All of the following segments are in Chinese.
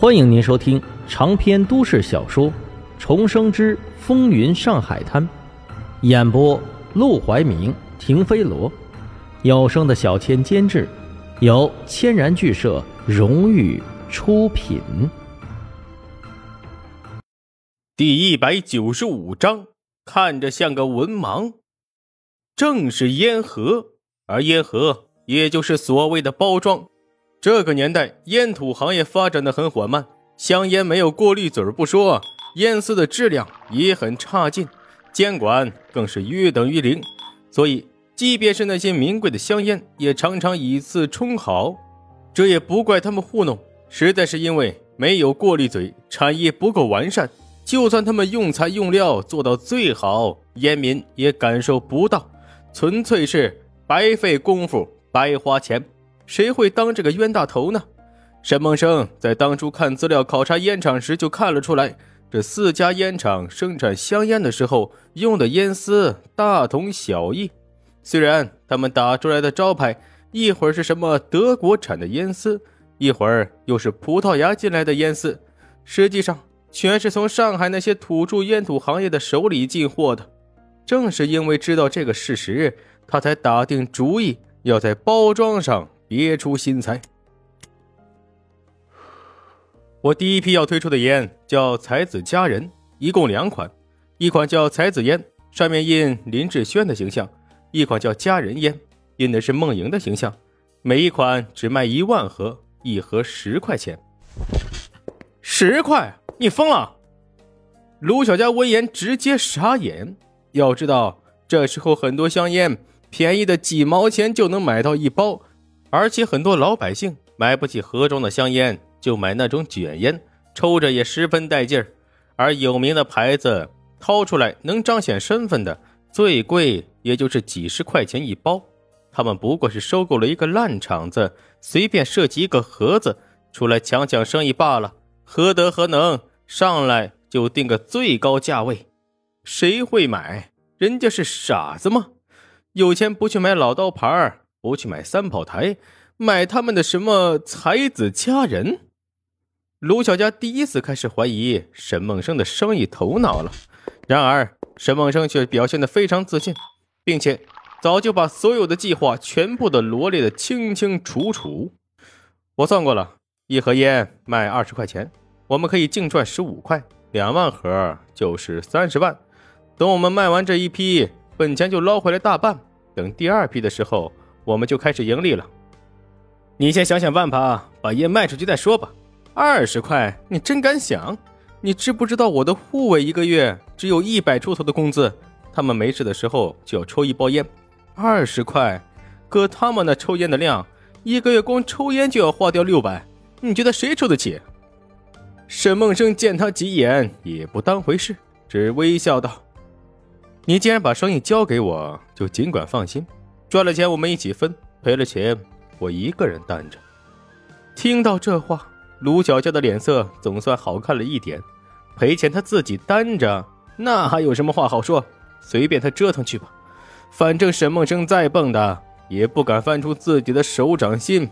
欢迎您收听长篇都市小说《重生之风云上海滩》，演播：陆怀明、停飞罗，有声的小千监制，由千然剧社荣誉出品。第一百九十五章，看着像个文盲，正是烟盒，而烟盒也就是所谓的包装。这个年代，烟土行业发展的很缓慢，香烟没有过滤嘴不说，烟丝的质量也很差劲，监管更是约等于零。所以，即便是那些名贵的香烟，也常常以次充好。这也不怪他们糊弄，实在是因为没有过滤嘴，产业不够完善。就算他们用材用料做到最好，烟民也感受不到，纯粹是白费功夫，白花钱。谁会当这个冤大头呢？沈梦生在当初看资料考察烟厂时就看了出来，这四家烟厂生产香烟的时候用的烟丝大同小异。虽然他们打出来的招牌一会儿是什么德国产的烟丝，一会儿又是葡萄牙进来的烟丝，实际上全是从上海那些土著烟土行业的手里进货的。正是因为知道这个事实，他才打定主意要在包装上。别出心裁。我第一批要推出的烟叫才子佳人，一共两款，一款叫才子烟，上面印林志轩的形象；一款叫佳人烟，印的是梦莹的形象。每一款只卖一万盒，一盒十块钱。十块？你疯了！卢小佳闻言直接傻眼。要知道，这时候很多香烟便宜的几毛钱就能买到一包。而且很多老百姓买不起盒装的香烟，就买那种卷烟，抽着也十分带劲儿。而有名的牌子掏出来能彰显身份的，最贵也就是几十块钱一包。他们不过是收购了一个烂厂子，随便设计一个盒子出来抢抢生意罢了。何德何能，上来就定个最高价位？谁会买？人家是傻子吗？有钱不去买老刀牌儿？不去买三炮台，买他们的什么才子佳人？卢小佳第一次开始怀疑沈梦生的生意头脑了。然而沈梦生却表现得非常自信，并且早就把所有的计划全部的罗列的清清楚楚。我算过了，一盒烟卖二十块钱，我们可以净赚十五块，两万盒就是三十万。等我们卖完这一批，本钱就捞回来大半。等第二批的时候。我们就开始盈利了，你先想想办法把烟卖出去再说吧。二十块，你真敢想？你知不知道我的护卫一个月只有一百出头的工资，他们没事的时候就要抽一包烟。二十块，搁他们那抽烟的量，一个月光抽烟就要花掉六百，你觉得谁抽得起？沈梦生见他急眼，也不当回事，只微笑道：“你既然把生意交给我，就尽管放心。”赚了钱我们一起分，赔了钱我一个人担着。听到这话，卢小佳的脸色总算好看了一点。赔钱他自己担着，那还有什么话好说？随便他折腾去吧，反正沈梦生再蹦跶也不敢翻出自己的手掌心。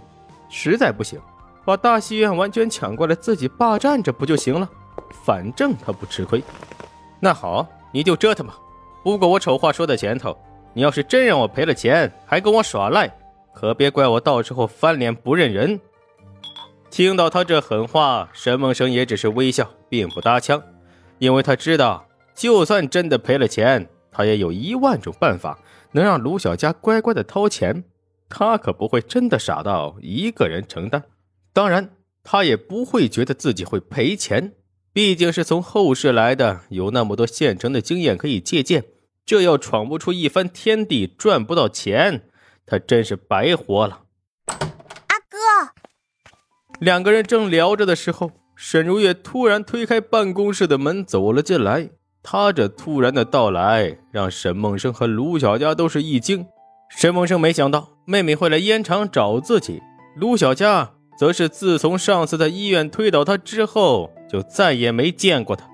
实在不行，把大戏院完全抢过来自己霸占着不就行了？反正他不吃亏。那好，你就折腾吧。不过我丑话说在前头。你要是真让我赔了钱，还跟我耍赖，可别怪我到时候翻脸不认人。听到他这狠话，沈梦生也只是微笑，并不搭腔，因为他知道，就算真的赔了钱，他也有一万种办法能让卢小佳乖乖的掏钱。他可不会真的傻到一个人承担。当然，他也不会觉得自己会赔钱，毕竟是从后世来的，有那么多现成的经验可以借鉴。这要闯不出一番天地，赚不到钱，他真是白活了。阿哥，两个人正聊着的时候，沈如月突然推开办公室的门走了进来。他这突然的到来，让沈梦生和卢小佳都是一惊。沈梦生没想到妹妹会来烟厂找自己，卢小佳则是自从上次在医院推倒他之后，就再也没见过他。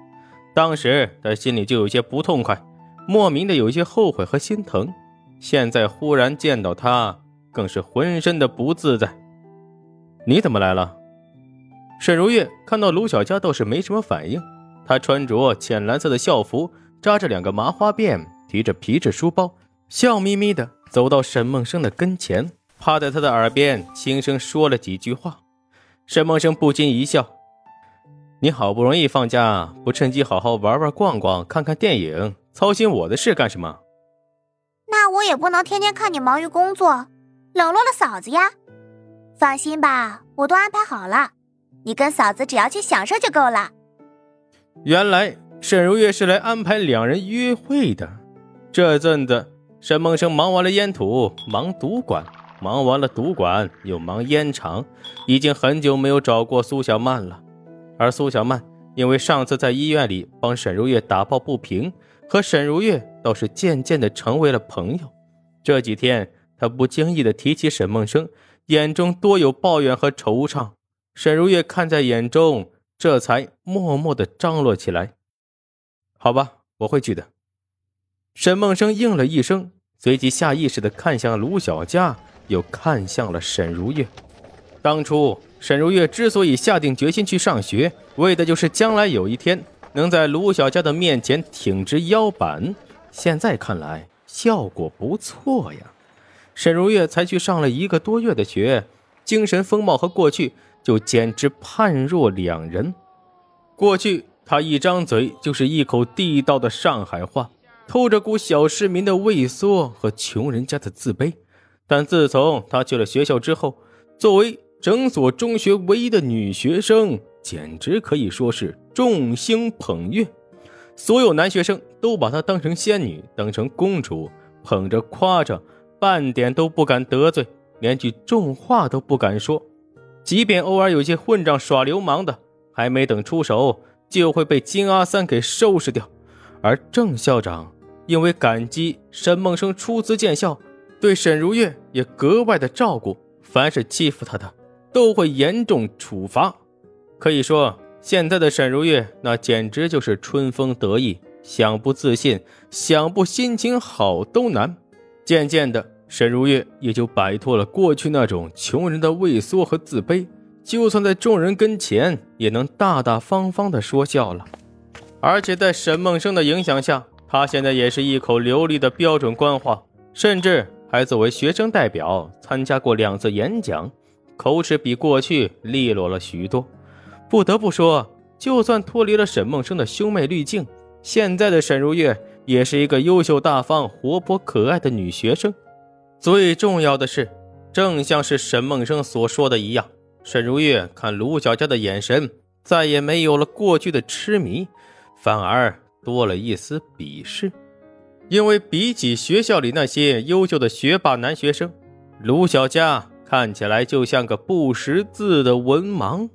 当时他心里就有些不痛快。莫名的有些后悔和心疼，现在忽然见到他，更是浑身的不自在。你怎么来了？沈如月看到卢小佳倒是没什么反应。她穿着浅蓝色的校服，扎着两个麻花辫，提着皮质书包，笑眯眯的走到沈梦生的跟前，趴在他的耳边轻声说了几句话。沈梦生不禁一笑：“你好不容易放假，不趁机好好玩玩、逛逛、看看电影，操心我的事干什么？”那我也不能天天看你忙于工作，冷落了嫂子呀。放心吧，我都安排好了，你跟嫂子只要去享受就够了。原来沈如月是来安排两人约会的。这阵子，沈梦生忙完了烟土，忙赌馆，忙完了赌馆又忙烟厂，已经很久没有找过苏小曼了。而苏小曼因为上次在医院里帮沈如月打抱不平，和沈如月倒是渐渐的成为了朋友。这几天，他不经意的提起沈梦生，眼中多有抱怨和惆怅。沈如月看在眼中。这才默默的张罗起来。好吧，我会去的。沈梦生应了一声，随即下意识的看向卢小佳，又看向了沈如月。当初沈如月之所以下定决心去上学，为的就是将来有一天能在卢小佳的面前挺直腰板。现在看来效果不错呀。沈如月才去上了一个多月的学，精神风貌和过去。就简直判若两人。过去他一张嘴就是一口地道的上海话，透着股小市民的畏缩和穷人家的自卑。但自从他去了学校之后，作为整所中学唯一的女学生，简直可以说是众星捧月。所有男学生都把她当成仙女，当成公主，捧着夸着，半点都不敢得罪，连句重话都不敢说。即便偶尔有些混账耍流氓的，还没等出手，就会被金阿三给收拾掉。而郑校长因为感激沈梦生出资建校，对沈如月也格外的照顾，凡是欺负他的，都会严重处罚。可以说，现在的沈如月那简直就是春风得意，想不自信，想不心情好都难。渐渐的。沈如月也就摆脱了过去那种穷人的畏缩和自卑，就算在众人跟前，也能大大方方的说笑了。而且在沈梦生的影响下，他现在也是一口流利的标准官话，甚至还作为学生代表参加过两次演讲，口齿比过去利落了许多。不得不说，就算脱离了沈梦生的兄妹滤镜，现在的沈如月也是一个优秀、大方、活泼、可爱的女学生。最重要的是，正像是沈梦生所说的一样，沈如月看卢小佳的眼神再也没有了过去的痴迷，反而多了一丝鄙视。因为比起学校里那些优秀的学霸男学生，卢小佳看起来就像个不识字的文盲。